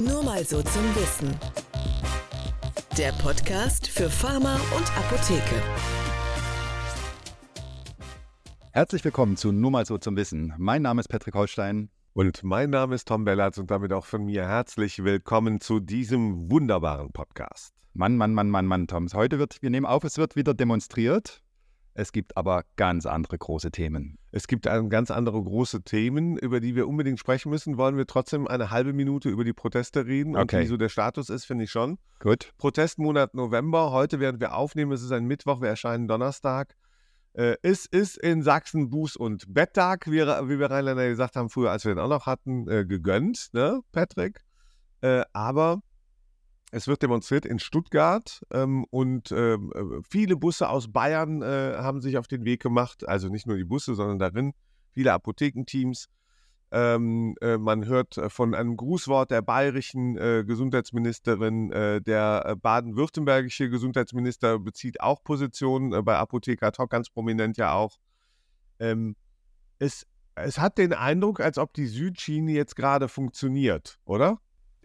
Nur mal so zum Wissen. Der Podcast für Pharma und Apotheke. Herzlich willkommen zu Nur mal so zum Wissen. Mein Name ist Patrick Holstein. Und mein Name ist Tom Bellatz und damit auch von mir herzlich willkommen zu diesem wunderbaren Podcast. Mann, Mann, Mann, Mann, Mann, Tom. Heute wird, wir nehmen auf, es wird wieder demonstriert. Es gibt aber ganz andere große Themen. Es gibt ganz andere große Themen, über die wir unbedingt sprechen müssen. Wollen wir trotzdem eine halbe Minute über die Proteste reden okay. und wie so der Status ist, finde ich schon. Gut. Protestmonat November. Heute, während wir aufnehmen, es ist ein Mittwoch, wir erscheinen Donnerstag. Äh, es ist in Sachsen Buß- und Betttag, wie, wie wir Rheinländer gesagt haben, früher, als wir den auch noch hatten, äh, gegönnt, ne, Patrick? Äh, aber es wird demonstriert in Stuttgart ähm, und ähm, äh, viele Busse aus Bayern äh, haben sich auf den Weg gemacht. Also nicht nur die Busse, sondern darin viele Apothekenteams. Ähm, äh, man hört äh, von einem Grußwort der bayerischen äh, Gesundheitsministerin. Äh, der baden-württembergische Gesundheitsminister bezieht auch Positionen bei Apotheker Talk ganz prominent ja auch. Ähm, es, es hat den Eindruck, als ob die Südschiene jetzt gerade funktioniert, oder?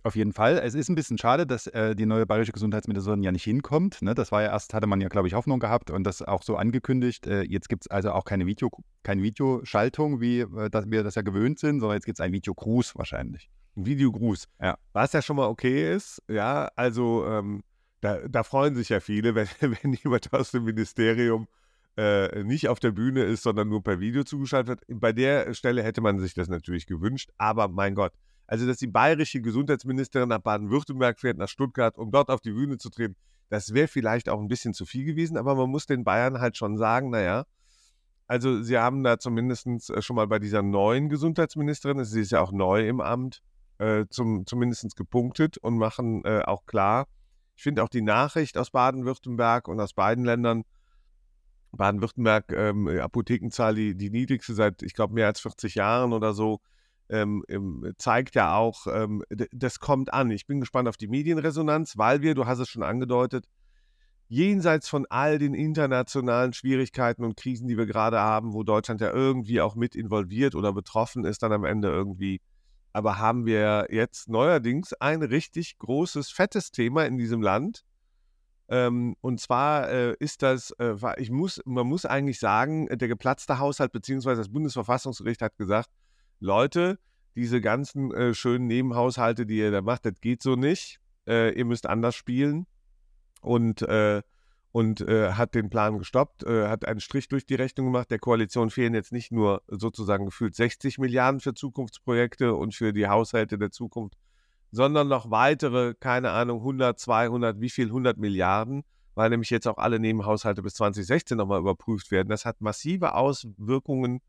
Auf jeden Fall. Es ist ein bisschen schade, dass äh, die neue bayerische Gesundheitsministerin ja nicht hinkommt. Ne? Das war ja erst, hatte man ja, glaube ich, Hoffnung gehabt und das auch so angekündigt. Äh, jetzt gibt es also auch keine, Video, keine Videoschaltung, wie äh, das, wir das ja gewöhnt sind, sondern jetzt gibt es einen Videogruß wahrscheinlich. Ein Videogruß. Ja. Was ja schon mal okay ist. Ja, also ähm, da, da, freuen sich ja viele, wenn, wenn jemand aus dem Ministerium äh, nicht auf der Bühne ist, sondern nur per Video zugeschaltet wird. Bei der Stelle hätte man sich das natürlich gewünscht, aber mein Gott also, dass die bayerische Gesundheitsministerin nach Baden-Württemberg fährt, nach Stuttgart, um dort auf die Bühne zu treten, das wäre vielleicht auch ein bisschen zu viel gewesen, aber man muss den Bayern halt schon sagen, naja, also sie haben da zumindest äh, schon mal bei dieser neuen Gesundheitsministerin, sie ist ja auch neu im Amt, äh, zum, zumindest gepunktet und machen äh, auch klar, ich finde auch die Nachricht aus Baden-Württemberg und aus beiden Ländern, Baden-Württemberg, ähm, Apothekenzahl, die, die niedrigste seit, ich glaube, mehr als 40 Jahren oder so, ähm, ähm, zeigt ja auch, ähm, das kommt an. Ich bin gespannt auf die Medienresonanz, weil wir, du hast es schon angedeutet, jenseits von all den internationalen Schwierigkeiten und Krisen, die wir gerade haben, wo Deutschland ja irgendwie auch mit involviert oder betroffen ist, dann am Ende irgendwie. Aber haben wir jetzt neuerdings ein richtig großes, fettes Thema in diesem Land. Ähm, und zwar äh, ist das, äh, ich muss, man muss eigentlich sagen, der geplatzte Haushalt beziehungsweise das Bundesverfassungsgericht hat gesagt, Leute, diese ganzen äh, schönen Nebenhaushalte, die ihr da macht, das geht so nicht. Äh, ihr müsst anders spielen. Und, äh, und äh, hat den Plan gestoppt, äh, hat einen Strich durch die Rechnung gemacht. Der Koalition fehlen jetzt nicht nur sozusagen gefühlt 60 Milliarden für Zukunftsprojekte und für die Haushalte der Zukunft, sondern noch weitere, keine Ahnung, 100, 200, wie viel 100 Milliarden, weil nämlich jetzt auch alle Nebenhaushalte bis 2016 nochmal überprüft werden. Das hat massive Auswirkungen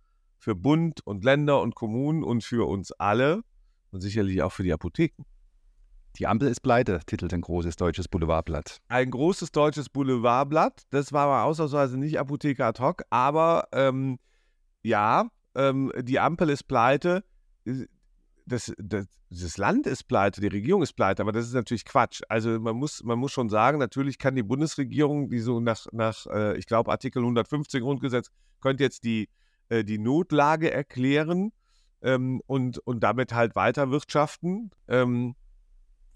für Bund und Länder und Kommunen und für uns alle und sicherlich auch für die Apotheken. Die Ampel ist pleite, titelt ein großes deutsches Boulevardblatt. Ein großes deutsches Boulevardblatt. Das war mal ausnahmsweise nicht Apotheker ad hoc, aber ähm, ja, ähm, die Ampel ist pleite. Das, das, das, Land ist pleite, die Regierung ist pleite, aber das ist natürlich Quatsch. Also man muss, man muss schon sagen, natürlich kann die Bundesregierung, die so nach, nach äh, ich glaube, Artikel 115 Grundgesetz, könnte jetzt die, äh, die Notlage erklären ähm, und, und damit halt weiter wirtschaften. Ähm,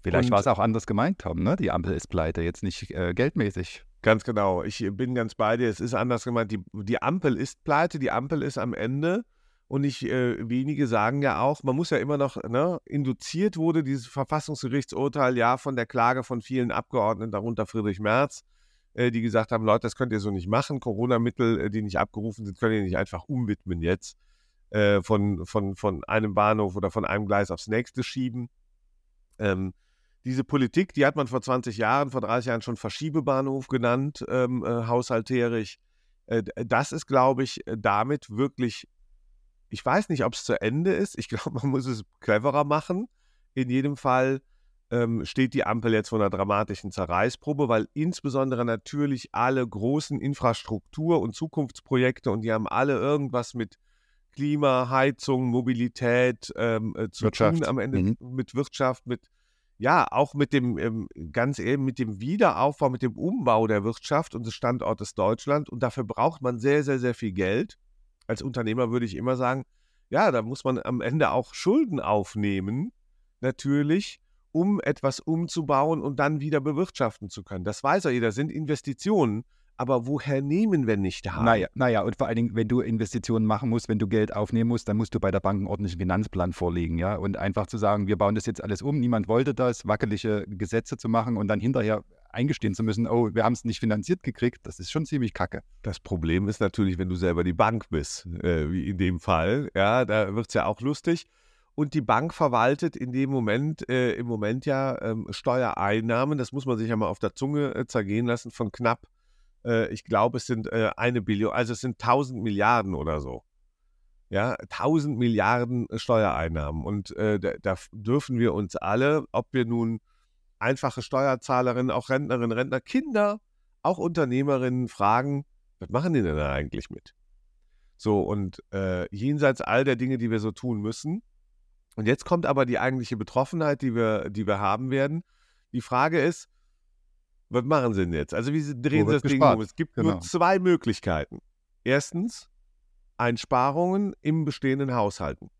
Vielleicht war es auch anders gemeint, Tom, ne? Die Ampel ist pleite, jetzt nicht äh, geldmäßig. Ganz genau. Ich bin ganz bei dir. Es ist anders gemeint. Die, die Ampel ist pleite, die Ampel ist am Ende. Und ich, äh, wenige sagen ja auch, man muss ja immer noch, ne, induziert wurde dieses Verfassungsgerichtsurteil ja von der Klage von vielen Abgeordneten, darunter Friedrich Merz, die gesagt haben, Leute, das könnt ihr so nicht machen. Corona-Mittel, äh, die nicht abgerufen sind, könnt ihr nicht einfach umwidmen jetzt äh, von, von, von einem Bahnhof oder von einem Gleis aufs nächste schieben. Ähm, diese Politik, die hat man vor 20 Jahren, vor 30 Jahren schon Verschiebebahnhof genannt, ähm, äh, haushalterisch. Äh, das ist, glaube ich, damit wirklich, ich weiß nicht, ob es zu Ende ist. Ich glaube, man muss es cleverer machen. In jedem Fall ähm, steht die Ampel jetzt vor einer dramatischen Zerreißprobe, weil insbesondere natürlich alle großen Infrastruktur- und Zukunftsprojekte und die haben alle irgendwas mit Klima, Heizung, Mobilität ähm, äh, zu Wirtschaft. tun am Ende mhm. mit Wirtschaft, mit ja, auch mit dem, ähm, ganz eben mit dem Wiederaufbau, mit dem Umbau der Wirtschaft und des Standortes Deutschland. Und dafür braucht man sehr, sehr, sehr viel Geld. Als Unternehmer würde ich immer sagen, ja, da muss man am Ende auch Schulden aufnehmen, natürlich um etwas umzubauen und dann wieder bewirtschaften zu können. Das weiß ja jeder, sind Investitionen. Aber woher nehmen, wenn nicht da? Naja, naja, und vor allen Dingen, wenn du Investitionen machen musst, wenn du Geld aufnehmen musst, dann musst du bei der Bank einen ordentlichen Finanzplan vorlegen, ja. Und einfach zu sagen, wir bauen das jetzt alles um, niemand wollte das, wackelige Gesetze zu machen und dann hinterher eingestehen zu müssen, oh, wir haben es nicht finanziert gekriegt, das ist schon ziemlich kacke. Das Problem ist natürlich, wenn du selber die Bank bist, äh, wie in dem Fall, ja, da wird es ja auch lustig. Und die Bank verwaltet in dem Moment, äh, im Moment ja ähm, Steuereinnahmen, das muss man sich ja mal auf der Zunge äh, zergehen lassen, von knapp äh, ich glaube, es sind äh, eine Billion, also es sind 1000 Milliarden oder so. Ja, 1000 Milliarden äh, Steuereinnahmen. Und äh, da, da, dürfen wir uns alle, ob wir nun einfache Steuerzahlerinnen, auch Rentnerinnen, Rentner, Kinder, auch Unternehmerinnen fragen, was machen die denn da eigentlich mit? So, und jenseits all der Dinge, die wir so tun müssen. Und jetzt kommt aber die eigentliche Betroffenheit, die wir, die wir haben werden. Die Frage ist, was machen sie denn jetzt? Also wie drehen sie das Ding um? Es gibt genau. nur zwei Möglichkeiten. Erstens, Einsparungen im bestehenden Haushalten.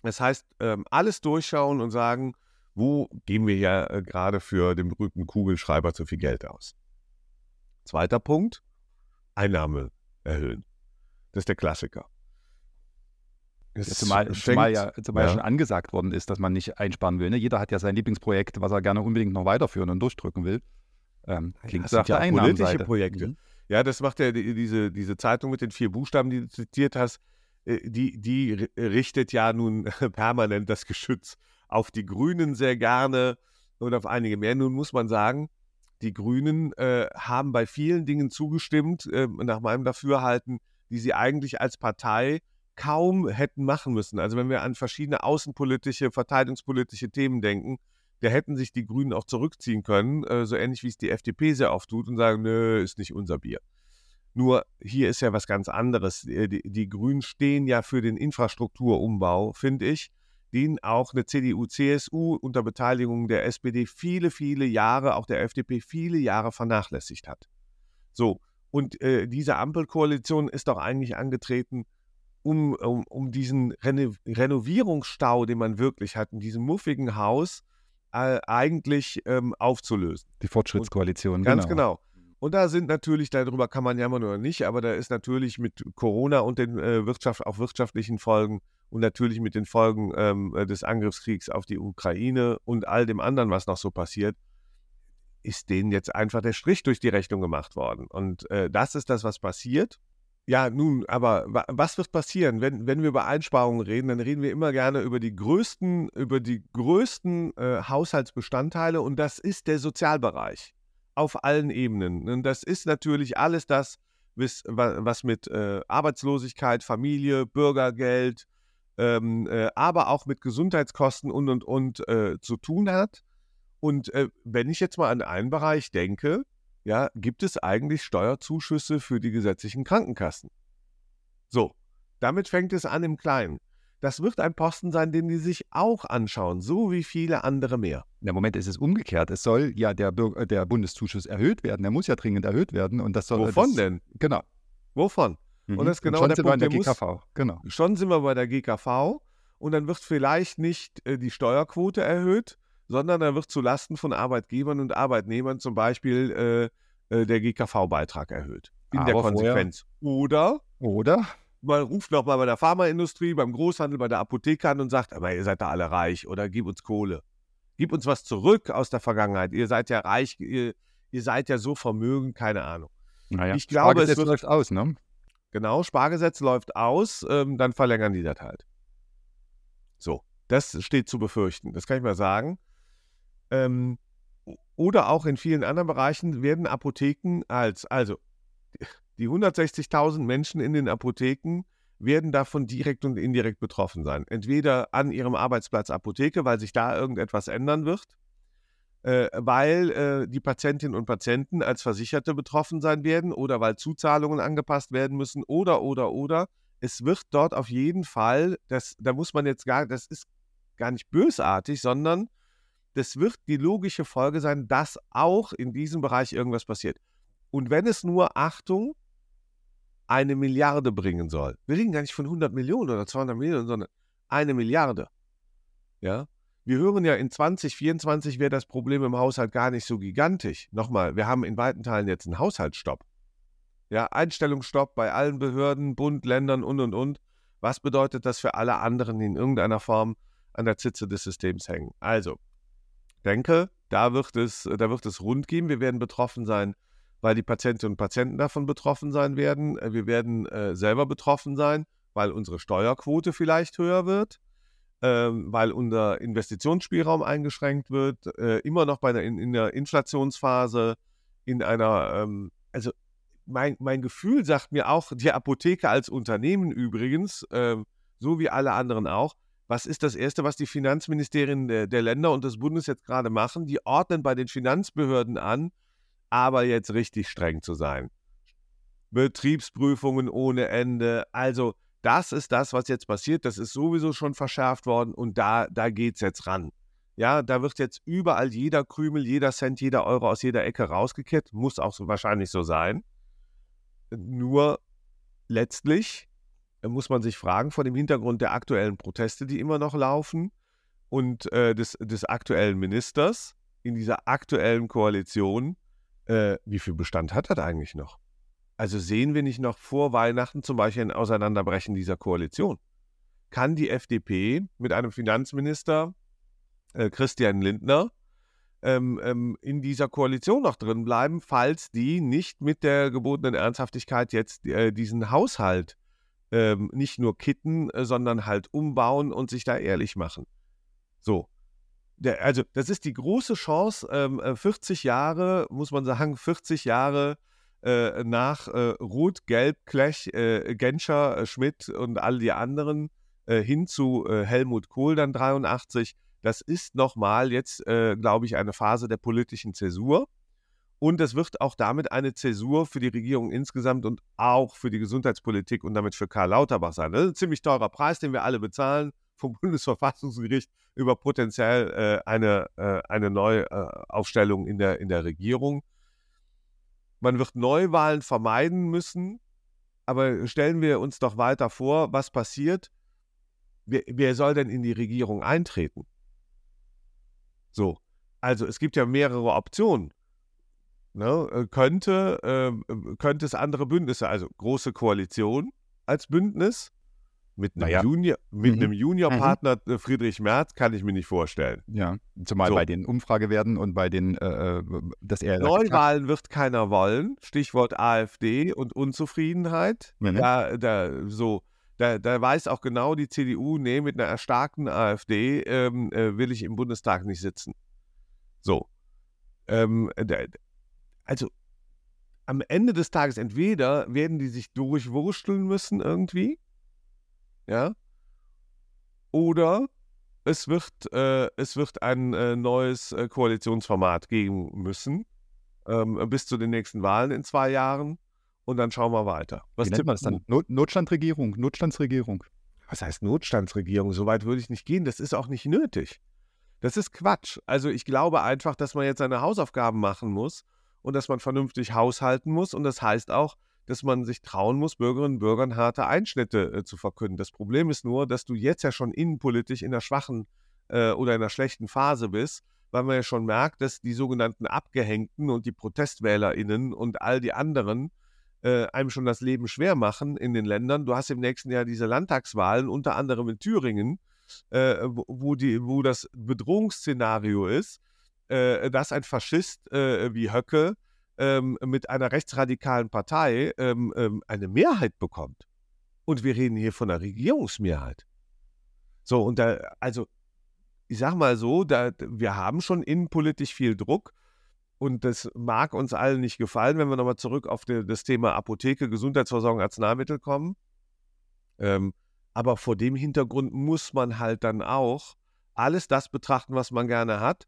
Das heißt, ähm, alles durchschauen und sagen, wo geben wir ja äh, gerade für den berühmten Kugelschreiber zu viel Geld aus? Zweiter Punkt, Einnahme erhöhen. Das ist der Klassiker. Ja, zumal, zumal, ja, zumal ja. schon angesagt worden ist, dass man nicht einsparen will. Ne? Jeder hat ja sein Lieblingsprojekt, was er gerne unbedingt noch weiterführen und durchdrücken will. Ähm, klingt ja, nach der politische Projekte. Mhm. Ja, das macht ja die, diese, diese Zeitung mit den vier Buchstaben, die du zitiert hast, äh, die, die richtet ja nun permanent das Geschütz auf die Grünen sehr gerne und auf einige mehr. Nun muss man sagen, die Grünen äh, haben bei vielen Dingen zugestimmt, äh, nach meinem Dafürhalten, die sie eigentlich als Partei kaum hätten machen müssen. Also wenn wir an verschiedene außenpolitische, verteidigungspolitische Themen denken, da hätten sich die Grünen auch zurückziehen können, äh, so ähnlich wie es die FDP sehr oft tut und sagen, nö, ist nicht unser Bier. Nur hier ist ja was ganz anderes. Äh, die, die Grünen stehen ja für den Infrastrukturumbau, finde ich, den auch eine CDU, CSU unter Beteiligung der SPD viele, viele Jahre, auch der FDP viele Jahre vernachlässigt hat. So, und äh, diese Ampelkoalition ist doch eigentlich angetreten, um, um, um diesen Reno Renovierungsstau, den man wirklich hat, in diesem muffigen Haus, äh, eigentlich ähm, aufzulösen. Die Fortschrittskoalition, und, Ganz genau. genau. Und da sind natürlich, darüber kann man jammern oder nicht, aber da ist natürlich mit Corona und den äh, Wirtschaft, auch wirtschaftlichen Folgen und natürlich mit den Folgen ähm, äh, des Angriffskriegs auf die Ukraine und all dem anderen, was noch so passiert, ist denen jetzt einfach der Strich durch die Rechnung gemacht worden. Und äh, das ist das, was passiert. Ja, nun, aber was wird passieren, wenn, wenn wir über Einsparungen reden? Dann reden wir immer gerne über die größten, über die größten äh, Haushaltsbestandteile und das ist der Sozialbereich auf allen Ebenen. Und das ist natürlich alles das, was, was mit äh, Arbeitslosigkeit, Familie, Bürgergeld, ähm, äh, aber auch mit Gesundheitskosten und und und äh, zu tun hat. Und äh, wenn ich jetzt mal an einen Bereich denke, ja, gibt es eigentlich Steuerzuschüsse für die gesetzlichen Krankenkassen? So, damit fängt es an im Kleinen. Das wird ein Posten sein, den die sich auch anschauen, so wie viele andere mehr. Im Moment ist es umgekehrt. Es soll ja der, Bürger, der Bundeszuschuss erhöht werden. Er muss ja dringend erhöht werden. Und das soll, Wovon das, denn? Genau. Wovon? Mhm. Und das ist genau und schon der sind Punkt, wir in der GKV. Muss, genau. Schon sind wir bei der GKV und dann wird vielleicht nicht äh, die Steuerquote erhöht, sondern er wird zulasten von Arbeitgebern und Arbeitnehmern zum Beispiel äh, äh, der GKV-Beitrag erhöht. In Aber der Konsequenz. Vorher. Oder? Oder? Man ruft nochmal bei der Pharmaindustrie, beim Großhandel, bei der Apotheke an und sagt, aber ihr seid da alle reich oder gib uns Kohle. Gib uns was zurück aus der Vergangenheit. Ihr seid ja reich, ihr, ihr seid ja so vermögend, keine Ahnung. Naja, ich glaube, Spargesetz es wird, läuft aus, ne? Genau, Spargesetz läuft aus, ähm, dann verlängern die das halt. So, das steht zu befürchten. Das kann ich mal sagen. Ähm, oder auch in vielen anderen Bereichen werden Apotheken als, also die 160.000 Menschen in den Apotheken werden davon direkt und indirekt betroffen sein. Entweder an ihrem Arbeitsplatz Apotheke, weil sich da irgendetwas ändern wird, äh, weil äh, die Patientinnen und Patienten als Versicherte betroffen sein werden oder weil Zuzahlungen angepasst werden müssen oder, oder, oder. Es wird dort auf jeden Fall, das, da muss man jetzt gar, das ist gar nicht bösartig, sondern das wird die logische Folge sein, dass auch in diesem Bereich irgendwas passiert. Und wenn es nur, Achtung, eine Milliarde bringen soll, wir reden gar nicht von 100 Millionen oder 200 Millionen, sondern eine Milliarde, ja, wir hören ja, in 2024 wäre das Problem im Haushalt gar nicht so gigantisch. Nochmal, wir haben in weiten Teilen jetzt einen Haushaltsstopp. Ja, Einstellungsstopp bei allen Behörden, Bund, Ländern und, und, und. Was bedeutet das für alle anderen, die in irgendeiner Form an der Zitze des Systems hängen? Also, denke, da wird es, da wird es rund gehen. Wir werden betroffen sein, weil die Patientinnen und Patienten davon betroffen sein werden. Wir werden äh, selber betroffen sein, weil unsere Steuerquote vielleicht höher wird ähm, weil unser Investitionsspielraum eingeschränkt wird, äh, immer noch bei der, in, in der Inflationsphase, in einer, ähm, also mein, mein Gefühl sagt mir auch, die Apotheke als Unternehmen übrigens, äh, so wie alle anderen auch, was ist das Erste, was die Finanzministerien der, der Länder und des Bundes jetzt gerade machen? Die ordnen bei den Finanzbehörden an, aber jetzt richtig streng zu sein. Betriebsprüfungen ohne Ende, also das ist das, was jetzt passiert. Das ist sowieso schon verschärft worden und da, da geht es jetzt ran. Ja, da wird jetzt überall jeder Krümel, jeder Cent, jeder Euro aus jeder Ecke rausgekehrt. Muss auch so wahrscheinlich so sein. Nur letztlich muss man sich fragen, vor dem Hintergrund der aktuellen Proteste, die immer noch laufen und äh, des, des aktuellen Ministers in dieser aktuellen Koalition, äh, wie viel Bestand hat das eigentlich noch? Also sehen wir nicht noch vor Weihnachten zum Beispiel ein Auseinanderbrechen dieser Koalition? Kann die FDP mit einem Finanzminister äh, Christian Lindner ähm, ähm, in dieser Koalition noch drin bleiben, falls die nicht mit der gebotenen Ernsthaftigkeit jetzt äh, diesen Haushalt ähm, nicht nur kitten, äh, sondern halt umbauen und sich da ehrlich machen? So. Der, also, das ist die große Chance, 40 ähm, äh, Jahre, muss man sagen, 40 Jahre äh, nach äh, Ruth, Gelb, Klech, äh, Genscher, äh, Schmidt und all die anderen äh, hin zu Helmut Kohl dann 83. Das ist nochmal jetzt, glaube ich, eine Phase der politischen Zäsur. Und es wird auch damit eine Zäsur für die Regierung insgesamt und auch für die Gesundheitspolitik und damit für Karl Lauterbach sein. Das ist ein ziemlich teurer Preis, den wir alle bezahlen vom Bundesverfassungsgericht über potenziell äh, eine, äh, eine Neuaufstellung in, der, in der Regierung. Man wird Neuwahlen vermeiden müssen. Aber stellen wir uns doch weiter vor, was passiert. Wer, wer soll denn in die Regierung eintreten? So, also es gibt ja mehrere Optionen. Ne? Äh, könnte, äh, könnte es andere Bündnisse, also große Koalition als Bündnis, mit einem, naja. Junior, mit mhm. einem Juniorpartner mhm. Friedrich Merz kann ich mir nicht vorstellen. Ja, zumal so. bei den Umfragewerten und bei den, äh, äh dass er. Neuwahlen wird keiner wollen. Stichwort AfD und Unzufriedenheit. Mhm. Da, da, so, da, da weiß auch genau die CDU, nee, mit einer erstarkten AfD ähm, äh, will ich im Bundestag nicht sitzen. So. Ähm, also am Ende des Tages entweder werden die sich durchwursteln müssen irgendwie ja. Oder es wird, äh, es wird ein äh, neues äh, Koalitionsformat geben müssen, ähm, bis zu den nächsten Wahlen in zwei Jahren. Und dann schauen wir weiter. Was Wie nennt man das dann? Not Notstandsregierung, Notstandsregierung. Was heißt Notstandsregierung? So weit würde ich nicht gehen. Das ist auch nicht nötig. Das ist Quatsch. Also ich glaube einfach, dass man jetzt seine Hausaufgaben machen muss und dass man vernünftig haushalten muss. Und das heißt auch, dass man sich trauen muss, Bürgerinnen und Bürgern harte Einschnitte äh, zu verkünden. Das Problem ist nur, dass du jetzt ja schon innenpolitisch in einer schwachen äh, oder in einer schlechten Phase bist, weil man ja schon merkt, dass die sogenannten Abgehängten und die ProtestwählerInnen und all die anderen äh, einem schon das Leben schwer machen in den Ländern. Du hast im nächsten Jahr diese Landtagswahlen, unter anderem in Thüringen, äh, wo, die, wo das Bedrohungsszenario ist, äh, dass ein Faschist äh, wie Höcke ähm, mit einer rechtsradikalen Partei ähm, ähm, eine Mehrheit bekommt. Und wir reden hier von einer Regierungsmehrheit. So, und da, also, ich sag mal so, da, wir haben schon innenpolitisch viel Druck. Und das mag uns allen nicht gefallen, wenn wir nochmal zurück auf die, das Thema Apotheke, Gesundheitsversorgung, Arzneimittel kommen. Ähm, aber vor dem Hintergrund muss man halt dann auch alles das betrachten, was man gerne hat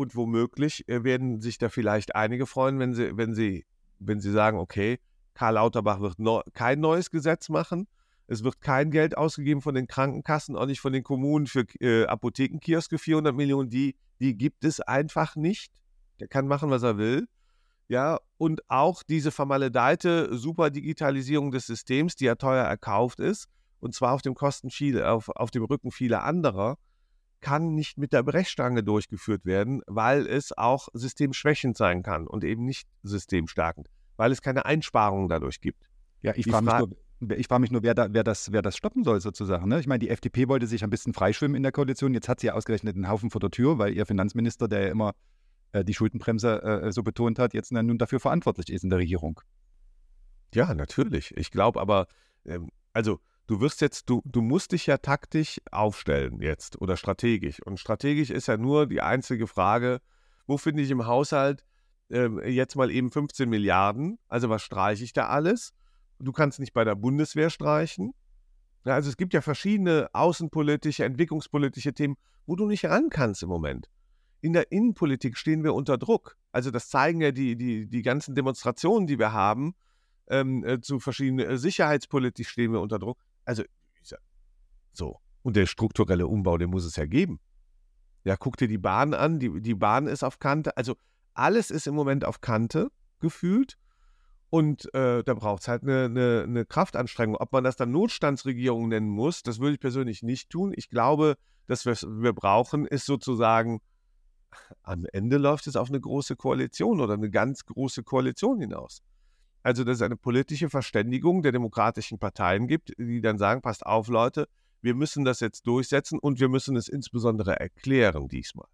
und womöglich äh, werden sich da vielleicht einige freuen, wenn sie, wenn sie, wenn sie sagen, okay, Karl Lauterbach wird no, kein neues Gesetz machen. Es wird kein Geld ausgegeben von den Krankenkassen, auch nicht von den Kommunen für äh, Apothekenkioske, 400 Millionen, die, die gibt es einfach nicht. Der kann machen, was er will. Ja, und auch diese vermaledeite Superdigitalisierung des Systems, die ja teuer erkauft ist, und zwar auf dem Kosten viel, auf, auf dem Rücken vieler anderer, kann nicht mit der Brechstange durchgeführt werden, weil es auch systemschwächend sein kann und eben nicht systemstärkend, weil es keine Einsparungen dadurch gibt. Ja, ich frage mich, nur, ich frag mich nur, wer, da, wer, das, wer das stoppen soll sozusagen. Ne? Ich meine, die FDP wollte sich ein bisschen freischwimmen in der Koalition. Jetzt hat sie ja ausgerechnet einen Haufen vor der Tür, weil ihr Finanzminister, der ja immer äh, die Schuldenbremse äh, so betont hat, jetzt nun dafür verantwortlich ist in der Regierung. Ja, natürlich. Ich glaube aber, ähm, also du wirst jetzt, du, du musst dich ja taktisch aufstellen jetzt oder strategisch. Und strategisch ist ja nur die einzige Frage, wo finde ich im Haushalt äh, jetzt mal eben 15 Milliarden? Also was streiche ich da alles? Du kannst nicht bei der Bundeswehr streichen. Ja, also es gibt ja verschiedene außenpolitische, entwicklungspolitische Themen, wo du nicht ran kannst im Moment. In der Innenpolitik stehen wir unter Druck. Also das zeigen ja die, die, die ganzen Demonstrationen, die wir haben. Ähm, äh, zu verschiedenen äh, Sicherheitspolitik stehen wir unter Druck. Also, so. Und der strukturelle Umbau, den muss es ja geben. Ja, guck dir die Bahn an, die, die Bahn ist auf Kante. Also, alles ist im Moment auf Kante gefühlt. Und äh, da braucht es halt eine, eine, eine, Kraftanstrengung. Ob man das dann Notstandsregierung nennen muss, das würde ich persönlich nicht tun. Ich glaube, dass wir, wir brauchen, ist sozusagen, am Ende läuft es auf eine große Koalition oder eine ganz große Koalition hinaus. Also, dass es eine politische Verständigung der demokratischen Parteien gibt, die dann sagen, passt auf, Leute, wir müssen das jetzt durchsetzen und wir müssen es insbesondere erklären diesmal.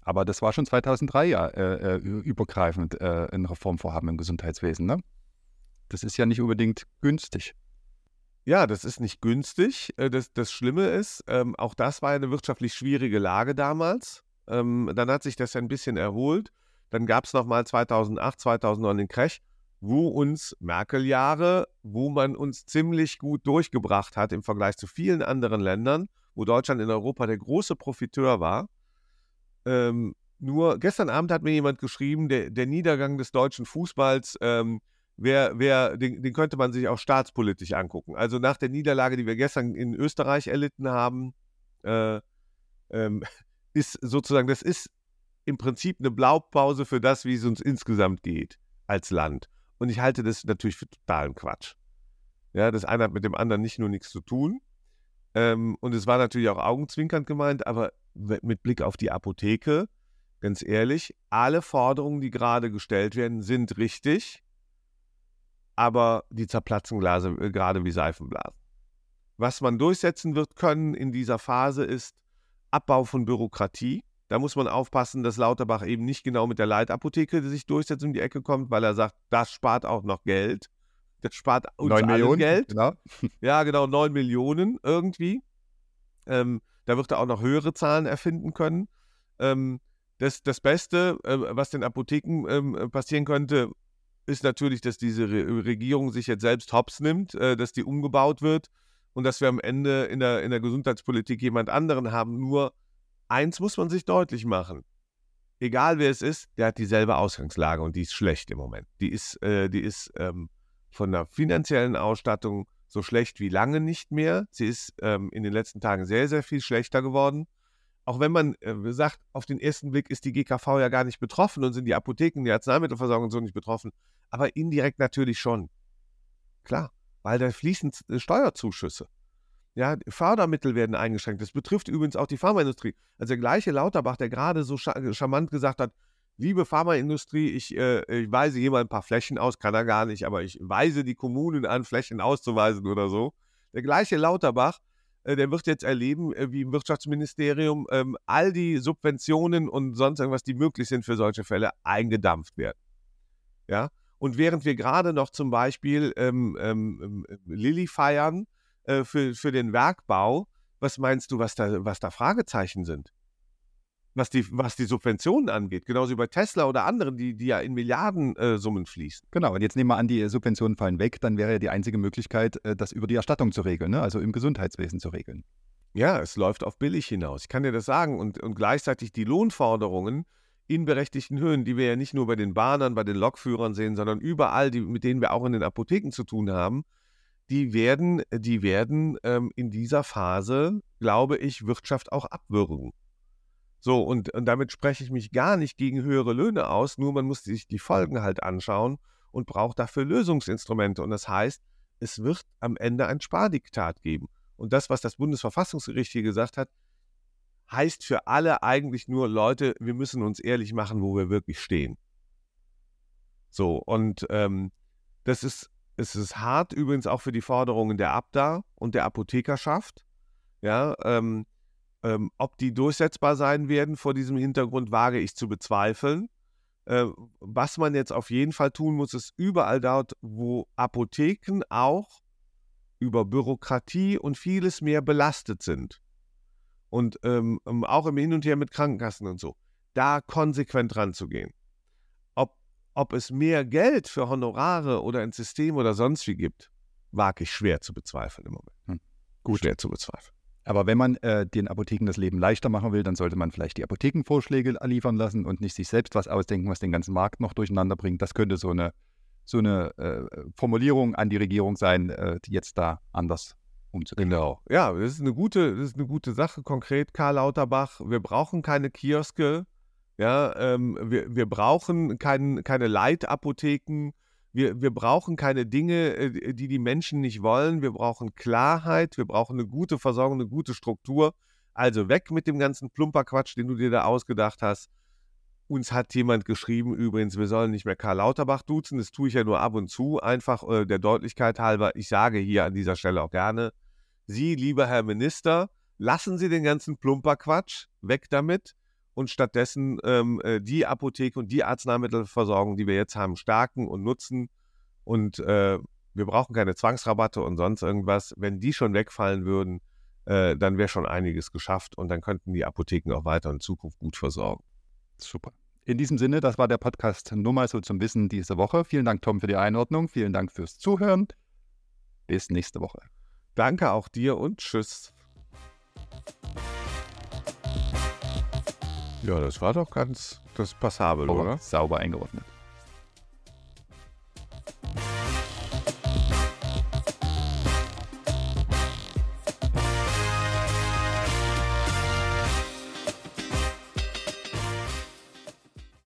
Aber das war schon 2003 ja äh, äh, übergreifend äh, ein Reformvorhaben im Gesundheitswesen, ne? Das ist ja nicht unbedingt günstig. Ja, das ist nicht günstig. Äh, das, das Schlimme ist, ähm, auch das war eine wirtschaftlich schwierige Lage damals. Ähm, dann hat sich das ein bisschen erholt. Dann gab es nochmal 2008, 2009 den Crash wo uns Merkel-Jahre, wo man uns ziemlich gut durchgebracht hat im Vergleich zu vielen anderen Ländern, wo Deutschland in Europa der große Profiteur war. Ähm, nur gestern Abend hat mir jemand geschrieben, der, der Niedergang des deutschen Fußballs, ähm, wer, wer, den, den, könnte man sich auch staatspolitisch angucken. Also nach der Niederlage, die wir gestern in Österreich erlitten haben, äh, ähm, ist sozusagen, das ist im Prinzip eine Blaupause für das, wie es uns insgesamt geht als Land. Und ich halte das natürlich für totalen Quatsch. Ja, das eine hat mit dem anderen nicht nur nichts zu tun. Ähm, und es war natürlich auch augenzwinkernd gemeint, aber mit Blick auf die Apotheke, ganz ehrlich, alle Forderungen, die gerade gestellt werden, sind richtig, aber die zerplatzen äh, gerade wie Seifenblasen. Was man durchsetzen wird können in dieser Phase ist Abbau von Bürokratie. Da muss man aufpassen, dass Lauterbach eben nicht genau mit der Leitapotheke sich durchsetzt um die Ecke kommt, weil er sagt, das spart auch noch Geld. Das spart uns 9 Millionen Geld. Genau. Ja, genau, 9 Millionen irgendwie. Ähm, da wird er auch noch höhere Zahlen erfinden können. Ähm, das, das Beste, äh, was den Apotheken ähm, passieren könnte, ist natürlich, dass diese Re Regierung sich jetzt selbst hops nimmt, äh, dass die umgebaut wird und dass wir am Ende in der, in der Gesundheitspolitik jemand anderen haben. Nur eins muss man sich deutlich machen. Egal wer es ist, der hat dieselbe Ausgangslage und die ist schlecht im Moment. Die ist, äh, die ist ähm, von der finanziellen Ausstattung so schlecht wie lange nicht mehr. Sie ist ähm, in den letzten Tagen sehr, sehr viel schlechter geworden. Auch wenn man äh, sagt, auf den ersten Blick ist die GKV ja gar nicht betroffen und sind die Apotheken, die Arzneimittelversorgung so nicht betroffen, aber indirekt natürlich schon. Klar, weil da fließen äh, Steuerzuschüsse. Ja, Fördermittel werden eingeschränkt. Das betrifft übrigens auch die Pharmaindustrie. Also der gleiche Lauterbach, der gerade so charmant gesagt hat, liebe Pharmaindustrie, ich, äh, ich weise mal ein paar Flächen aus, kann er gar nicht, aber ich weise die Kommunen an, Flächen auszuweisen oder so. Der gleiche Lauterbach, äh, der wird jetzt erleben, äh, wie im Wirtschaftsministerium ähm, all die Subventionen und sonst irgendwas, die möglich sind für solche Fälle, eingedampft werden. Ja, und während wir gerade noch zum Beispiel ähm, ähm, ähm Lilly feiern, äh, für, für den Werkbau, was meinst du, was da, was da Fragezeichen sind? Was die, was die Subventionen angeht, genauso wie bei Tesla oder anderen, die, die ja in Milliardensummen äh, fließen. Genau, und jetzt nehmen wir an, die Subventionen fallen weg, dann wäre ja die einzige Möglichkeit, äh, das über die Erstattung zu regeln, ne? also im Gesundheitswesen zu regeln. Ja, es läuft auf billig hinaus. Ich kann dir das sagen. Und, und gleichzeitig die Lohnforderungen in berechtigten Höhen, die wir ja nicht nur bei den Bahnern, bei den Lokführern sehen, sondern überall, die, mit denen wir auch in den Apotheken zu tun haben, die werden, die werden ähm, in dieser Phase, glaube ich, Wirtschaft auch abwürgen. So, und, und damit spreche ich mich gar nicht gegen höhere Löhne aus, nur man muss sich die Folgen halt anschauen und braucht dafür Lösungsinstrumente. Und das heißt, es wird am Ende ein Spardiktat geben. Und das, was das Bundesverfassungsgericht hier gesagt hat, heißt für alle eigentlich nur, Leute, wir müssen uns ehrlich machen, wo wir wirklich stehen. So, und ähm, das ist, es ist hart übrigens auch für die Forderungen der Abda und der Apothekerschaft. Ja, ähm, ähm, ob die durchsetzbar sein werden vor diesem Hintergrund, wage ich zu bezweifeln. Äh, was man jetzt auf jeden Fall tun muss, ist überall dort, wo Apotheken auch über Bürokratie und vieles mehr belastet sind. Und ähm, ähm, auch im Hin und Her mit Krankenkassen und so, da konsequent ranzugehen. Ob, es mehr Geld für Honorare oder ein System oder sonst wie gibt, wage ich schwer zu bezweifeln im Moment. Hm. Gut. Schwer zu bezweifeln. Aber wenn man äh, den Apotheken das Leben leichter machen will, dann sollte man vielleicht die Apothekenvorschläge liefern lassen und nicht sich selbst was ausdenken, was den ganzen Markt noch durcheinander bringt. Das könnte so eine, so eine äh, Formulierung an die Regierung sein, äh, die jetzt da anders umzugehen. Genau. Ja, das ist eine gute, das ist eine gute Sache. Konkret, Karl Lauterbach, wir brauchen keine Kioske, ja, ähm, wir, wir brauchen kein, keine Leitapotheken wir, wir brauchen keine Dinge, äh, die die Menschen nicht wollen. Wir brauchen Klarheit, wir brauchen eine gute Versorgung, eine gute Struktur. Also weg mit dem ganzen Plumperquatsch, den du dir da ausgedacht hast. Uns hat jemand geschrieben, übrigens, wir sollen nicht mehr Karl Lauterbach duzen. Das tue ich ja nur ab und zu, einfach äh, der Deutlichkeit halber. Ich sage hier an dieser Stelle auch gerne, Sie, lieber Herr Minister, lassen Sie den ganzen Plumperquatsch weg damit und stattdessen ähm, äh, die Apotheke und die Arzneimittelversorgung, die wir jetzt haben, stärken und nutzen. Und äh, wir brauchen keine Zwangsrabatte und sonst irgendwas. Wenn die schon wegfallen würden, äh, dann wäre schon einiges geschafft und dann könnten die Apotheken auch weiter in Zukunft gut versorgen. Super. In diesem Sinne, das war der Podcast nur mal so zum Wissen diese Woche. Vielen Dank, Tom, für die Einordnung. Vielen Dank fürs Zuhören. Bis nächste Woche. Danke auch dir und tschüss. Ja, das war doch ganz das passabel, oder? Sauber eingeordnet.